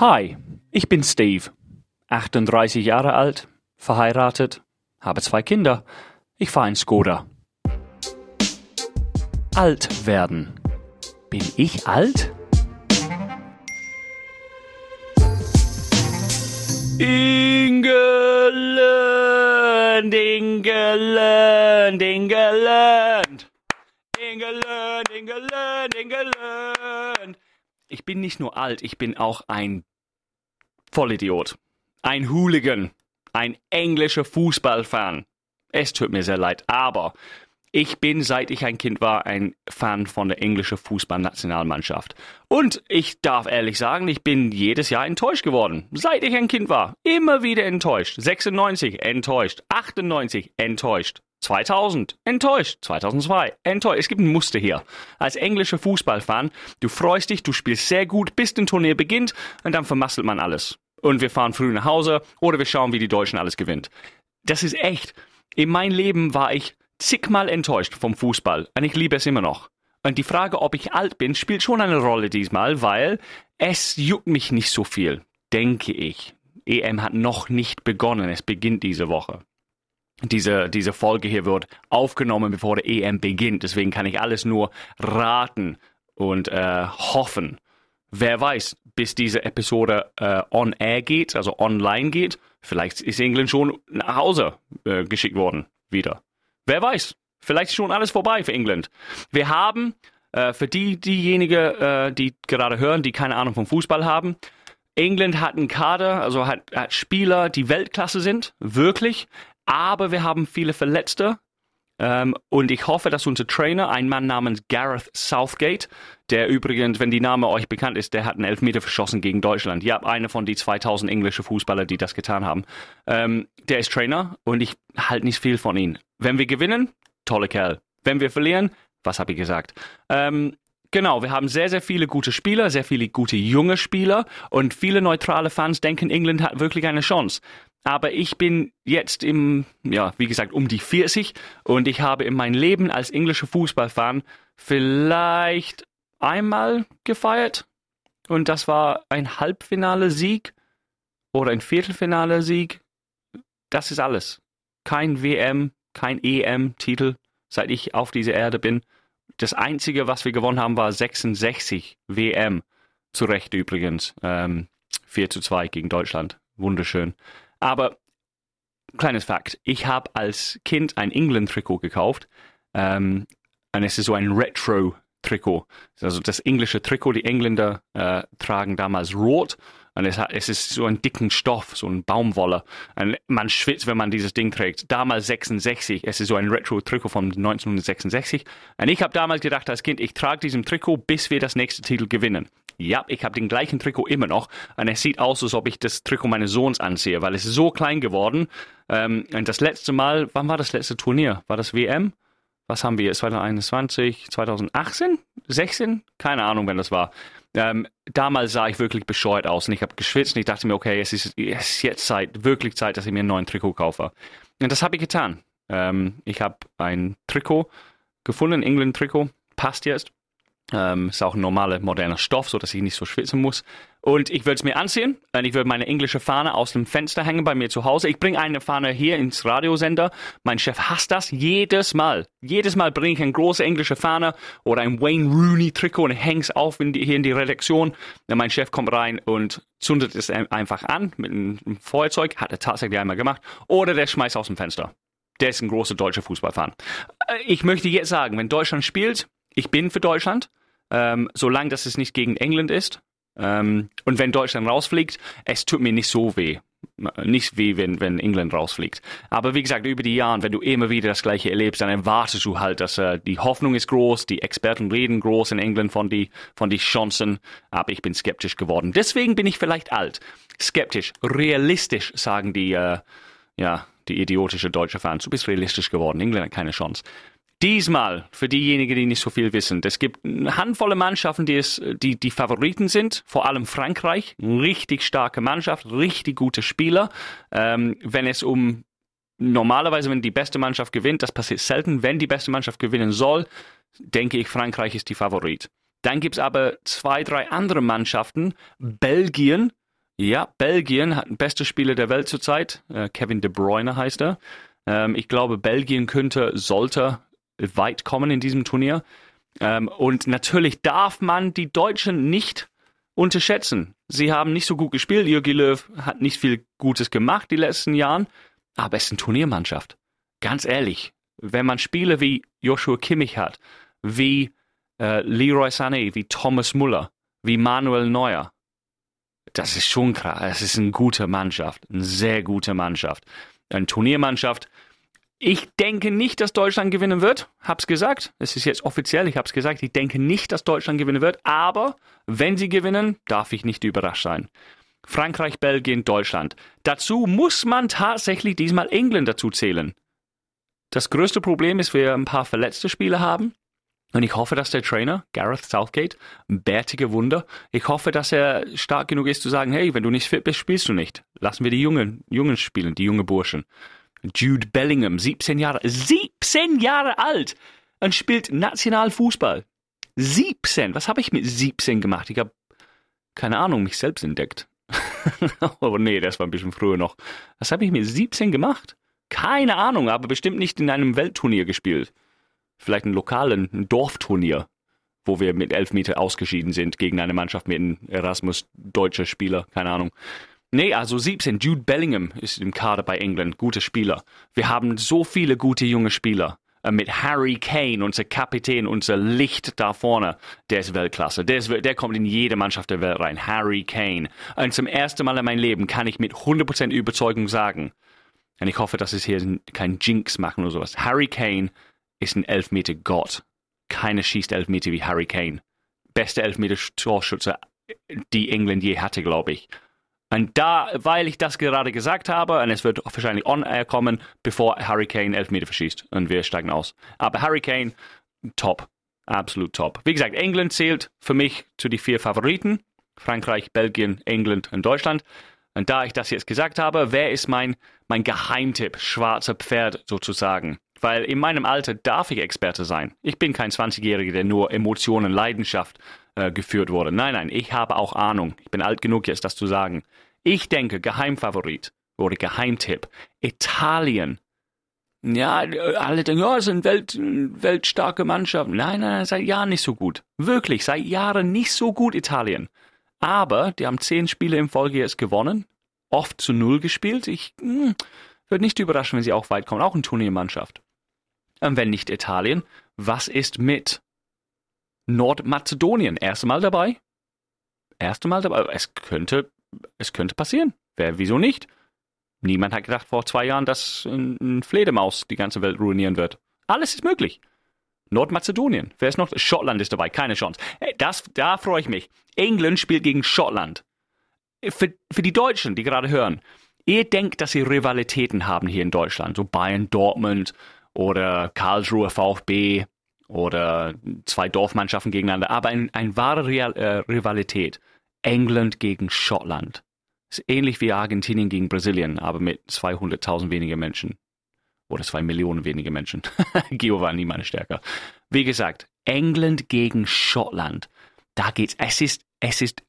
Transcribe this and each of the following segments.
Hi, ich bin Steve, 38 Jahre alt, verheiratet, habe zwei Kinder. Ich fahre in Skoda. Alt werden. Bin ich alt? England, England, England. England, England, England. Ich bin nicht nur alt, ich bin auch ein Vollidiot. Ein Hooligan. Ein englischer Fußballfan. Es tut mir sehr leid, aber ich bin, seit ich ein Kind war, ein Fan von der englischen Fußballnationalmannschaft. Und ich darf ehrlich sagen, ich bin jedes Jahr enttäuscht geworden. Seit ich ein Kind war. Immer wieder enttäuscht. 96 enttäuscht. 98 enttäuscht. 2000 enttäuscht. 2002 enttäuscht. Es gibt ein Muster hier. Als englischer Fußballfan, du freust dich, du spielst sehr gut, bis ein Turnier beginnt und dann vermasselt man alles. Und wir fahren früh nach Hause oder wir schauen, wie die Deutschen alles gewinnt. Das ist echt. In meinem Leben war ich zigmal enttäuscht vom Fußball und ich liebe es immer noch. Und die Frage, ob ich alt bin, spielt schon eine Rolle diesmal, weil es juckt mich nicht so viel, denke ich. EM hat noch nicht begonnen, es beginnt diese Woche. Diese, diese Folge hier wird aufgenommen, bevor der EM beginnt, deswegen kann ich alles nur raten und äh, hoffen. Wer weiß, bis diese Episode äh, on air geht, also online geht, vielleicht ist England schon nach Hause äh, geschickt worden wieder. Wer weiß, vielleicht ist schon alles vorbei für England. Wir haben äh, für die diejenigen, äh, die gerade hören, die keine Ahnung vom Fußball haben, England hat einen Kader, also hat, hat Spieler, die Weltklasse sind, wirklich. Aber wir haben viele Verletzte. Ähm, und ich hoffe, dass unser Trainer, ein Mann namens Gareth Southgate, der übrigens, wenn die Name euch bekannt ist, der hat einen Elfmeter verschossen gegen Deutschland. Ja, einer von die 2000 englischen Fußballer, die das getan haben. Ähm, der ist Trainer und ich halte nicht viel von ihm. Wenn wir gewinnen, tolle Kerl. Wenn wir verlieren, was habe ich gesagt? Ähm, Genau, wir haben sehr, sehr viele gute Spieler, sehr viele gute junge Spieler und viele neutrale Fans denken, England hat wirklich eine Chance. Aber ich bin jetzt im, ja, wie gesagt, um die 40 und ich habe in meinem Leben als englischer Fußballfan vielleicht einmal gefeiert und das war ein Halbfinale-Sieg oder ein Viertelfinale-Sieg. Das ist alles. Kein WM, kein EM-Titel, seit ich auf dieser Erde bin. Das Einzige, was wir gewonnen haben, war 66 WM. Zu Recht übrigens. Ähm, 4 zu 2 gegen Deutschland. Wunderschön. Aber kleines Fakt. Ich habe als Kind ein England-Trikot gekauft. Ähm, und es ist so ein Retro-Trikot. Also das englische Trikot, die Engländer äh, tragen damals rot und es, hat, es ist so ein dicken Stoff, so ein Baumwolle. Und man schwitzt, wenn man dieses Ding trägt. Damals 66, es ist so ein Retro-Trikot von 1966. Und ich habe damals gedacht als Kind, ich trage diesen Trikot, bis wir das nächste Titel gewinnen. Ja, ich habe den gleichen Trikot immer noch und es sieht aus, als ob ich das Trikot meines Sohns ansehe, weil es ist so klein geworden. Ähm, und das letzte Mal, wann war das letzte Turnier? War das WM? Was haben wir jetzt? 2021, 2018, 16? Keine Ahnung, wenn das war. Ähm, damals sah ich wirklich bescheuert aus und ich habe geschwitzt und ich dachte mir, okay, es ist, es ist jetzt Zeit, wirklich Zeit, dass ich mir einen neuen Trikot kaufe. Und das habe ich getan. Ähm, ich habe ein Trikot gefunden, ein England-Trikot, passt jetzt. Ähm, ist auch ein normaler, moderner Stoff, so dass ich nicht so schwitzen muss. Und ich würde es mir anziehen und ich würde meine englische Fahne aus dem Fenster hängen bei mir zu Hause. Ich bringe eine Fahne hier ins Radiosender. Mein Chef hasst das jedes Mal. Jedes Mal bringe ich eine große englische Fahne oder ein Wayne Rooney Trikot und hänge es auf in die, hier in die Redaktion. Und mein Chef kommt rein und zündet es einfach an mit einem Feuerzeug. Hat er tatsächlich einmal gemacht. Oder der schmeißt aus dem Fenster. Der ist ein großer deutscher Fußballfan. Äh, ich möchte jetzt sagen, wenn Deutschland spielt, ich bin für Deutschland ähm, solange dass es nicht gegen England ist. Ähm, und wenn Deutschland rausfliegt, es tut mir nicht so weh. Nicht weh, wenn, wenn England rausfliegt. Aber wie gesagt, über die Jahre, wenn du immer wieder das Gleiche erlebst, dann erwartest du halt, dass äh, die Hoffnung ist groß, die Experten reden groß in England von die, von die Chancen. Aber ich bin skeptisch geworden. Deswegen bin ich vielleicht alt. Skeptisch, realistisch, sagen die, äh, ja, die idiotische deutsche Fans. Du bist realistisch geworden. England hat keine Chance. Diesmal, für diejenigen, die nicht so viel wissen, es gibt eine Handvoll Mannschaften, die, es, die die Favoriten sind, vor allem Frankreich, richtig starke Mannschaft, richtig gute Spieler. Ähm, wenn es um normalerweise, wenn die beste Mannschaft gewinnt, das passiert selten, wenn die beste Mannschaft gewinnen soll, denke ich, Frankreich ist die Favorit. Dann gibt es aber zwei, drei andere Mannschaften. Belgien Ja, Belgien hat den besten Spieler der Welt zurzeit. Äh, Kevin De Bruyne heißt er. Ähm, ich glaube, Belgien könnte, sollte weit kommen in diesem Turnier. Ähm, und natürlich darf man die Deutschen nicht unterschätzen. Sie haben nicht so gut gespielt. Jürgen Löw hat nicht viel Gutes gemacht die letzten Jahren, aber es ist eine Turniermannschaft. Ganz ehrlich, wenn man Spiele wie Joshua Kimmich hat, wie äh, Leroy Sané, wie Thomas Muller, wie Manuel Neuer, das ist schon krass. Es ist eine gute Mannschaft, eine sehr gute Mannschaft. Eine Turniermannschaft, ich denke nicht, dass Deutschland gewinnen wird. Hab's gesagt. Es ist jetzt offiziell. Ich hab's gesagt. Ich denke nicht, dass Deutschland gewinnen wird. Aber wenn sie gewinnen, darf ich nicht überrascht sein. Frankreich, Belgien, Deutschland. Dazu muss man tatsächlich diesmal England dazu zählen. Das größte Problem ist, wir ein paar verletzte Spieler haben. Und ich hoffe, dass der Trainer, Gareth Southgate, ein bärtiger Wunder, ich hoffe, dass er stark genug ist zu sagen, hey, wenn du nicht fit bist, spielst du nicht. Lassen wir die Jungen, Jungen spielen, die junge Burschen. Jude Bellingham, 17 Jahre, 17 Jahre alt und spielt Nationalfußball. 17, was habe ich mit 17 gemacht? Ich habe, keine Ahnung, mich selbst entdeckt. oh nee, das war ein bisschen früher noch. Was habe ich mit 17 gemacht? Keine Ahnung, aber bestimmt nicht in einem Weltturnier gespielt. Vielleicht ein lokalen, Dorfturnier, wo wir mit elf Meter ausgeschieden sind gegen eine Mannschaft mit einem Erasmus deutscher Spieler, keine Ahnung. Nee, also 17. Jude Bellingham ist im Kader bei England. Guter Spieler. Wir haben so viele gute junge Spieler. Äh, mit Harry Kane, unser Kapitän, unser Licht da vorne. Der ist Weltklasse. Der, ist, der kommt in jede Mannschaft der Welt rein. Harry Kane. Und zum ersten Mal in meinem Leben kann ich mit 100% Überzeugung sagen, und ich hoffe, dass es hier kein Jinx machen oder sowas. Harry Kane ist ein Elfmeter-Gott. Keiner schießt Elfmeter wie Harry Kane. Beste Elfmeter-Torschütze, die England je hatte, glaube ich. Und da, weil ich das gerade gesagt habe, und es wird wahrscheinlich on air kommen, bevor Hurricane Elfmeter verschießt und wir steigen aus. Aber Hurricane, top. Absolut top. Wie gesagt, England zählt für mich zu den vier Favoriten. Frankreich, Belgien, England und Deutschland. Und da ich das jetzt gesagt habe, wer ist mein, mein Geheimtipp, schwarzer Pferd sozusagen? Weil in meinem Alter darf ich Experte sein. Ich bin kein 20-Jähriger, der nur Emotionen, Leidenschaft äh, geführt wurde. Nein, nein, ich habe auch Ahnung. Ich bin alt genug jetzt, das zu sagen. Ich denke, Geheimfavorit oder Geheimtipp. Italien. Ja, alle denken, ja, es sind Welt, weltstarke Mannschaften. Nein, nein, nein, seit Jahren nicht so gut. Wirklich, seit Jahren nicht so gut Italien. Aber die haben zehn Spiele in Folge jetzt gewonnen, oft zu Null gespielt. Ich hm, würde nicht überraschen, wenn sie auch weit kommen. Auch eine Turniermannschaft. Und wenn nicht Italien, was ist mit Nordmazedonien? Erste Mal dabei? Erste Mal dabei? Es könnte es könnte passieren. Wer, wieso nicht? Niemand hat gedacht vor zwei Jahren, dass ein Fledermaus die ganze Welt ruinieren wird. Alles ist möglich. Nordmazedonien. Wer ist noch? Schottland ist dabei. Keine Chance. Das, da freue ich mich. England spielt gegen Schottland. Für, für die Deutschen, die gerade hören. Ihr denkt, dass sie Rivalitäten haben hier in Deutschland. So Bayern, Dortmund oder Karlsruhe VfB oder zwei Dorfmannschaften gegeneinander. Aber eine ein wahre Real, äh, Rivalität. England gegen Schottland. Ist ähnlich wie Argentinien gegen Brasilien, aber mit 200.000 weniger Menschen. Oder zwei Millionen weniger Menschen. Geo war nie meine Stärke. Wie gesagt, England gegen Schottland. Da geht's. Es ist, es ist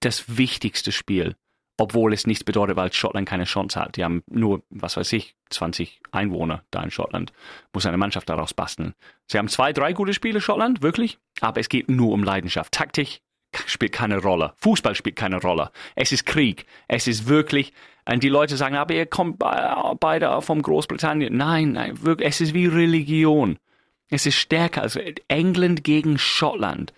das wichtigste Spiel. Obwohl es nichts bedeutet, weil Schottland keine Chance hat. Die haben nur, was weiß ich, 20 Einwohner da in Schottland. Muss eine Mannschaft daraus basteln. Sie haben zwei, drei gute Spiele, Schottland, wirklich. Aber es geht nur um Leidenschaft. Taktik, spielt keine Rolle. Fußball spielt keine Rolle. Es ist Krieg. Es ist wirklich, und die Leute sagen, aber ihr kommt beide vom Großbritannien. Nein, nein, wirklich, es ist wie Religion. Es ist stärker als England gegen Schottland.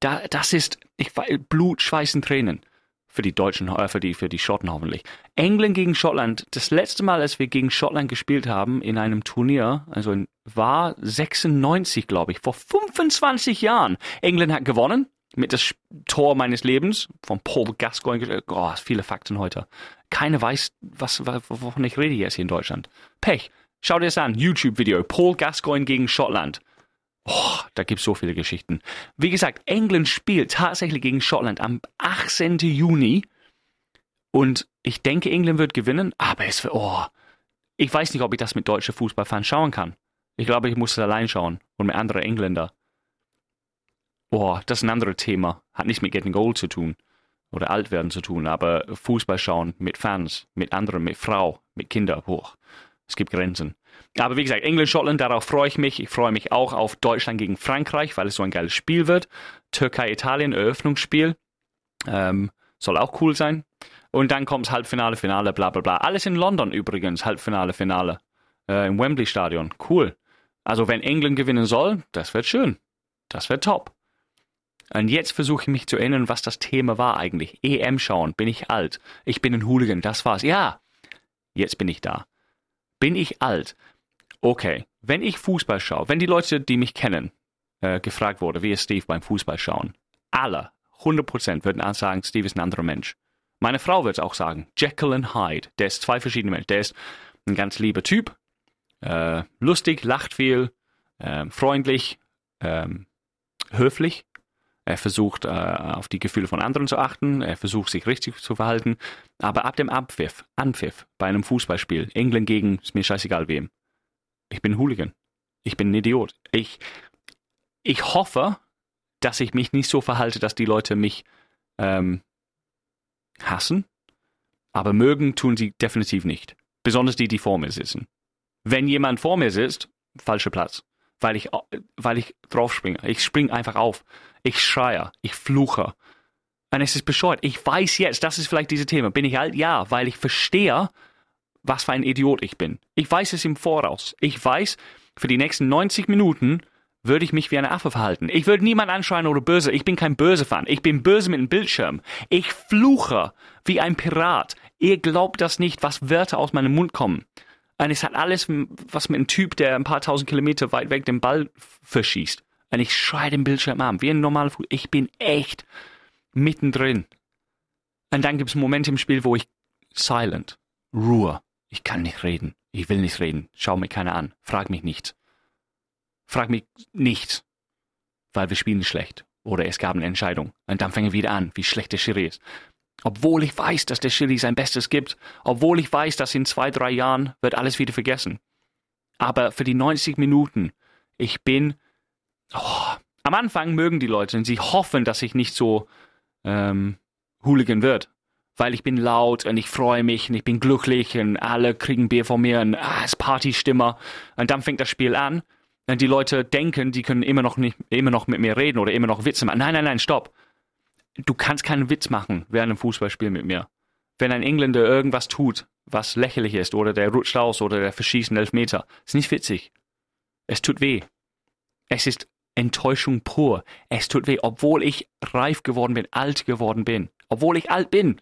Da, das ist ich, Blut, Schweiß und Tränen. Für die Deutschen, äh, für die, für die Schotten hoffentlich. England gegen Schottland. Das letzte Mal, als wir gegen Schottland gespielt haben in einem Turnier, also war 96, glaube ich, vor 25 Jahren. England hat gewonnen mit das Tor meines Lebens von Paul Gascoigne. Oh, viele Fakten heute. Keiner weiß, was, wovon ich rede jetzt hier in Deutschland. Pech. Schau dir das an. YouTube-Video. Paul Gascoigne gegen Schottland. Oh, da gibt's so viele Geschichten. Wie gesagt, England spielt tatsächlich gegen Schottland am 18. Juni. Und ich denke, England wird gewinnen, aber es wird, oh, ich weiß nicht, ob ich das mit deutschen Fußballfans schauen kann. Ich glaube, ich muss es allein schauen und mit anderen Engländer. Boah, das ist ein anderes Thema. Hat nichts mit Getting Gold zu tun. oder alt werden zu tun, aber Fußball schauen mit Fans, mit anderen, mit Frau, mit Kindern, hoch. Es gibt Grenzen. Aber wie gesagt, England, Schottland, darauf freue ich mich. Ich freue mich auch auf Deutschland gegen Frankreich, weil es so ein geiles Spiel wird. Türkei, Italien, Eröffnungsspiel. Ähm, soll auch cool sein. Und dann kommt Halbfinale, Finale, bla bla bla. Alles in London übrigens, Halbfinale, Finale. Äh, Im Wembley Stadion. Cool. Also wenn England gewinnen soll, das wird schön. Das wird top. Und jetzt versuche ich mich zu erinnern, was das Thema war eigentlich. EM schauen. Bin ich alt? Ich bin ein Hooligan. Das war's. Ja. Jetzt bin ich da. Bin ich alt? Okay. Wenn ich Fußball schaue, wenn die Leute, die mich kennen, äh, gefragt wurde, wie ist Steve beim Fußball schauen, alle, 100% würden sagen, Steve ist ein anderer Mensch. Meine Frau wird auch sagen, Jekyll und Hyde. Der ist zwei verschiedene Menschen. Der ist ein ganz lieber Typ, äh, lustig, lacht viel, äh, freundlich, ähm, höflich. Er versucht, äh, auf die Gefühle von anderen zu achten. Er versucht, sich richtig zu verhalten. Aber ab dem Abpfiff, Anpfiff bei einem Fußballspiel, England gegen, ist mir scheißegal wem. Ich bin Hooligan. Ich bin ein Idiot. Ich, ich hoffe, dass ich mich nicht so verhalte, dass die Leute mich ähm, hassen, aber mögen tun sie definitiv nicht. Besonders die, die vor mir sitzen. Wenn jemand vor mir sitzt, falscher Platz, weil ich, weil ich draufspringe. Ich springe einfach auf. Ich schreie, ich fluche. Und es ist bescheuert. Ich weiß jetzt, das ist vielleicht dieses Thema. Bin ich alt? Ja, weil ich verstehe, was für ein Idiot ich bin. Ich weiß es im Voraus. Ich weiß, für die nächsten 90 Minuten würde ich mich wie ein Affe verhalten. Ich würde niemand anschreien oder böse. Ich bin kein böse Fan. Ich bin böse mit dem Bildschirm. Ich fluche wie ein Pirat. Ihr glaubt das nicht, was Wörter aus meinem Mund kommen. Und es hat alles was mit einem Typ, der ein paar tausend Kilometer weit weg den Ball verschießt. Und ich schreie den Bildschirm an, wie ein normaler Fuß. Ich bin echt mittendrin. Und dann gibt es Momente im Spiel, wo ich silent, Ruhe. Ich kann nicht reden. Ich will nicht reden. Schau mir keiner an. Frag mich nichts. Frag mich nichts. Weil wir spielen schlecht. Oder es gab eine Entscheidung. Und dann fange ich wieder an, wie schlecht der Schiri ist. Obwohl ich weiß, dass der Schiri sein Bestes gibt. Obwohl ich weiß, dass in zwei, drei Jahren wird alles wieder vergessen. Aber für die 90 Minuten, ich bin, oh, am Anfang mögen die Leute und sie hoffen, dass ich nicht so ähm, Hooligan wird. Weil ich bin laut und ich freue mich und ich bin glücklich und alle kriegen Bier von mir und ah, es ist Partystimmer. Und dann fängt das Spiel an die Leute denken, die können immer noch nicht, immer noch mit mir reden oder immer noch Witze machen. Nein, nein, nein, stopp. Du kannst keinen Witz machen während einem Fußballspiel mit mir. Wenn ein Engländer irgendwas tut, was lächerlich ist, oder der rutscht aus oder der verschießt einen Elfmeter, ist nicht witzig. Es tut weh. Es ist Enttäuschung pur. Es tut weh, obwohl ich reif geworden bin, alt geworden bin. Obwohl ich alt bin.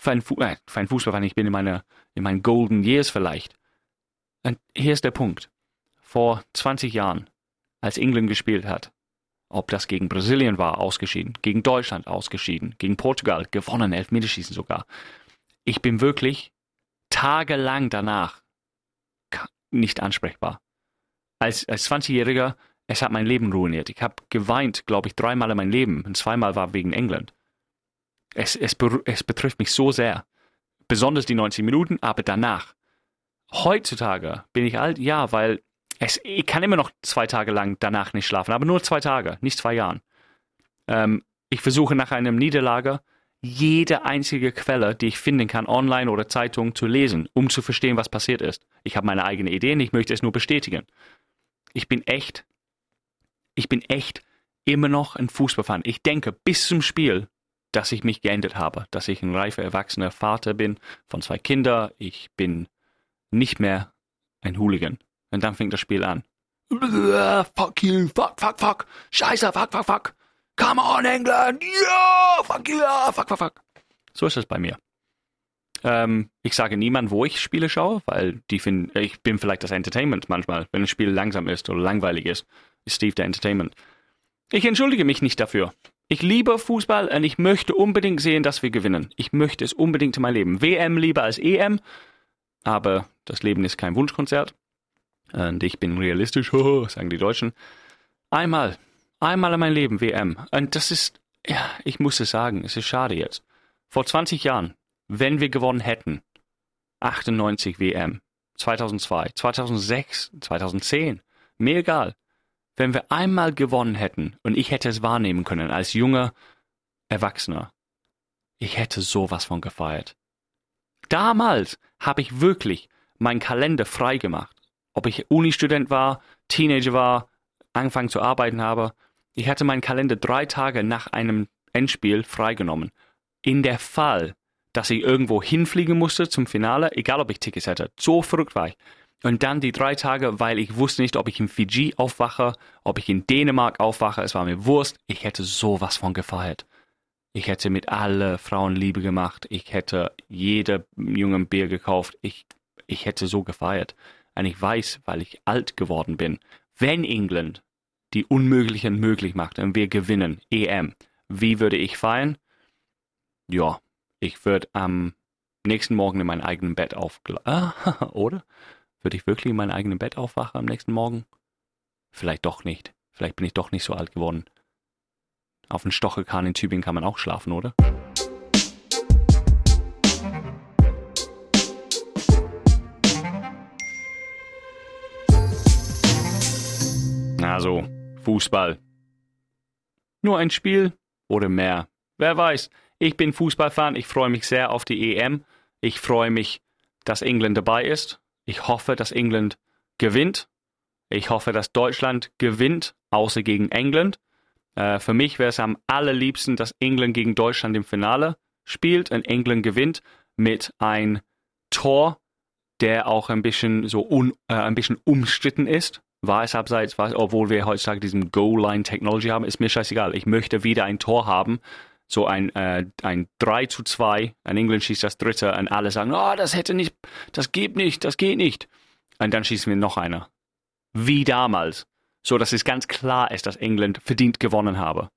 Für einen, Fu äh, für Fußballfan, ich bin in meiner, in meinen golden years vielleicht. Und hier ist der Punkt vor 20 Jahren, als England gespielt hat, ob das gegen Brasilien war, ausgeschieden, gegen Deutschland ausgeschieden, gegen Portugal gewonnen, Elfmeterschießen sogar. Ich bin wirklich tagelang danach nicht ansprechbar. Als, als 20-Jähriger, es hat mein Leben ruiniert. Ich habe geweint, glaube ich, dreimal in meinem Leben und zweimal war wegen England. Es, es, es betrifft mich so sehr. Besonders die 90 Minuten, aber danach. Heutzutage bin ich alt, ja, weil es, ich kann immer noch zwei Tage lang danach nicht schlafen, aber nur zwei Tage, nicht zwei Jahren. Ähm, ich versuche nach einem Niederlage jede einzige Quelle, die ich finden kann, online oder Zeitung, zu lesen, um zu verstehen, was passiert ist. Ich habe meine eigene Ideen, ich möchte es nur bestätigen. Ich bin echt, ich bin echt immer noch ein Fußballfan. Ich denke bis zum Spiel, dass ich mich geändert habe, dass ich ein reifer, erwachsener Vater bin von zwei Kindern. Ich bin nicht mehr ein Hooligan. Und dann fängt das Spiel an. Fuck you, fuck, fuck, fuck. Scheiße, fuck, fuck, fuck. Come on, England. Yeah, fuck yeah, fuck, fuck, fuck. So ist es bei mir. Ähm, ich sage niemand, wo ich Spiele schaue, weil die finden, ich bin vielleicht das Entertainment manchmal. Wenn ein Spiel langsam ist oder langweilig ist, ist Steve der Entertainment. Ich entschuldige mich nicht dafür. Ich liebe Fußball und ich möchte unbedingt sehen, dass wir gewinnen. Ich möchte es unbedingt in meinem Leben. WM lieber als EM, aber das Leben ist kein Wunschkonzert. Und ich bin realistisch, sagen die Deutschen. Einmal, einmal in meinem Leben WM. Und das ist, ja, ich muss es sagen, es ist schade jetzt. Vor 20 Jahren, wenn wir gewonnen hätten, 98 WM, 2002, 2006, 2010, mir egal. Wenn wir einmal gewonnen hätten und ich hätte es wahrnehmen können als junger Erwachsener, Ich hätte sowas von gefeiert. Damals habe ich wirklich meinen Kalender frei gemacht. Ob ich Uni-Student war, Teenager war, angefangen zu arbeiten habe. Ich hatte meinen Kalender drei Tage nach einem Endspiel freigenommen. In der Fall, dass ich irgendwo hinfliegen musste zum Finale, egal ob ich Tickets hätte. So verrückt war ich. Und dann die drei Tage, weil ich wusste nicht, ob ich in Fiji aufwache, ob ich in Dänemark aufwache. Es war mir Wurst. Ich hätte sowas von gefeiert. Ich hätte mit alle Frauen Liebe gemacht. Ich hätte jede jungen Bier gekauft. Ich, ich hätte so gefeiert. Und ich weiß, weil ich alt geworden bin, wenn England die Unmöglichen möglich macht und wir gewinnen EM, wie würde ich feiern? Ja, ich würde am nächsten Morgen in meinem eigenen Bett aufgeladen. Oder? Würde ich wirklich in meinem eigenen Bett aufwachen am nächsten Morgen? Vielleicht doch nicht. Vielleicht bin ich doch nicht so alt geworden. Auf dem Stochekahn in Tübingen kann man auch schlafen, oder? Also, Fußball. Nur ein Spiel oder mehr? Wer weiß. Ich bin Fußballfan. Ich freue mich sehr auf die EM. Ich freue mich, dass England dabei ist. Ich hoffe, dass England gewinnt. Ich hoffe, dass Deutschland gewinnt, außer gegen England. Äh, für mich wäre es am allerliebsten, dass England gegen Deutschland im Finale spielt und England gewinnt mit ein Tor, der auch ein bisschen so un, äh, ein bisschen umstritten ist. War es abseits, war, obwohl wir heutzutage diesen Goal-Line-Technology haben, ist mir scheißegal. Ich möchte wieder ein Tor haben, so ein, äh, ein 3 zu 2, ein England schießt das dritte und alle sagen, oh, das hätte nicht, das geht nicht, das geht nicht. Und dann schießen wir noch einer. Wie damals. So dass es ganz klar ist, dass England verdient gewonnen habe.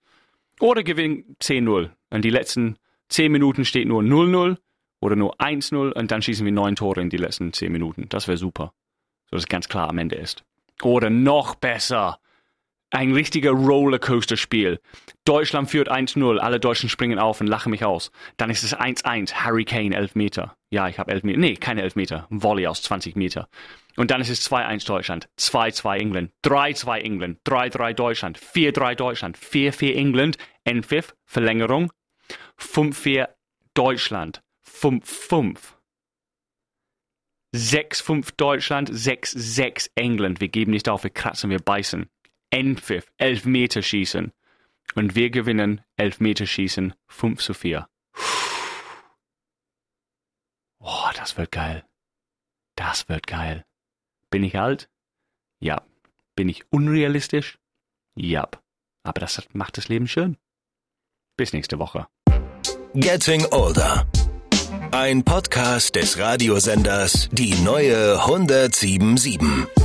Oder gewinnen 10-0. Und die letzten 10 Minuten steht nur 0-0 oder nur 1-0 und dann schießen wir neun Tore in die letzten 10 Minuten. Das wäre super. So dass es ganz klar am Ende ist. Oder noch besser ein richtiger Rollercoaster-Spiel. Deutschland führt 1-0, alle Deutschen springen auf und lachen mich aus. Dann ist es 1-1, Harry Kane, 11 Meter. Ja, ich habe 11 Meter. Nee, keine 11 Meter. Volley aus 20 Meter. Und dann ist es 2-1 Deutschland, 2-2 England, 3-2 England, 3-3 Deutschland, 4-3 Deutschland, 4-4 England, Endpfiff, Verlängerung, 5-4 Deutschland, 5-5. 6-5 Deutschland, 6-6 England. Wir geben nicht auf, wir kratzen, wir beißen. Endpfiff, Elfmeterschießen. Und wir gewinnen Elfmeterschießen 5 zu 4. Oh, das wird geil. Das wird geil. Bin ich alt? Ja. Bin ich unrealistisch? Ja. Aber das macht das Leben schön. Bis nächste Woche. Getting Older. Ein Podcast des Radiosenders Die neue 1077.